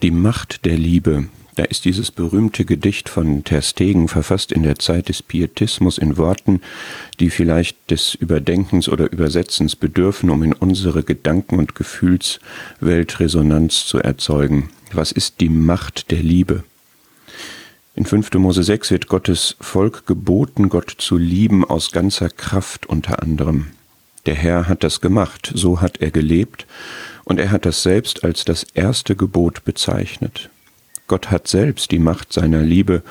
Die Macht der Liebe. Da ist dieses berühmte Gedicht von Ter Stegen verfasst in der Zeit des Pietismus in Worten, die vielleicht des Überdenkens oder Übersetzens bedürfen, um in unsere Gedanken- und Gefühlswelt Resonanz zu erzeugen. Was ist die Macht der Liebe? In 5. Mose 6 wird Gottes Volk geboten, Gott zu lieben aus ganzer Kraft unter anderem. Der Herr hat das gemacht, so hat er gelebt, und er hat das selbst als das erste Gebot bezeichnet. Gott hat selbst die Macht seiner Liebe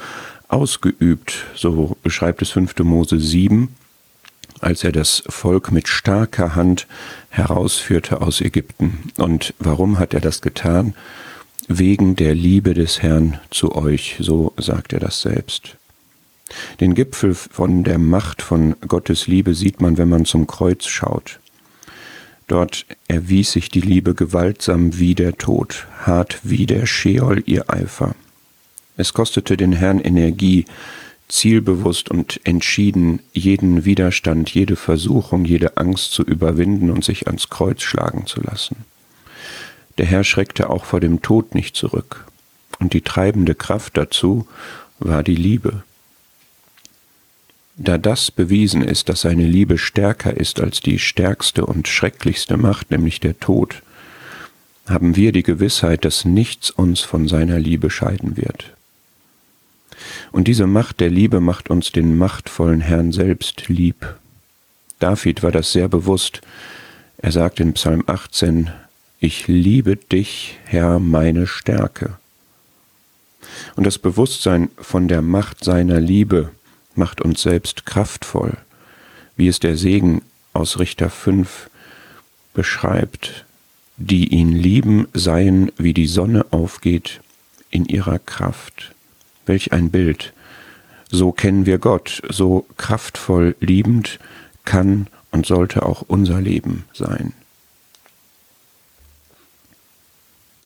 ausgeübt, so beschreibt es 5. Mose 7, als er das Volk mit starker Hand herausführte aus Ägypten. Und warum hat er das getan? Wegen der Liebe des Herrn zu euch, so sagt er das selbst. Den Gipfel von der Macht von Gottes Liebe sieht man, wenn man zum Kreuz schaut. Dort erwies sich die Liebe gewaltsam wie der Tod, hart wie der Scheol ihr Eifer. Es kostete den Herrn Energie, zielbewusst und entschieden jeden Widerstand, jede Versuchung, jede Angst zu überwinden und sich ans Kreuz schlagen zu lassen. Der Herr schreckte auch vor dem Tod nicht zurück, und die treibende Kraft dazu war die Liebe. Da das bewiesen ist, dass seine Liebe stärker ist als die stärkste und schrecklichste Macht, nämlich der Tod, haben wir die Gewissheit, dass nichts uns von seiner Liebe scheiden wird. Und diese Macht der Liebe macht uns den machtvollen Herrn selbst lieb. David war das sehr bewusst. Er sagt in Psalm 18, Ich liebe dich, Herr, meine Stärke. Und das Bewusstsein von der Macht seiner Liebe macht uns selbst kraftvoll, wie es der Segen aus Richter 5 beschreibt, die ihn lieben, seien wie die Sonne aufgeht in ihrer Kraft. Welch ein Bild! So kennen wir Gott, so kraftvoll liebend kann und sollte auch unser Leben sein.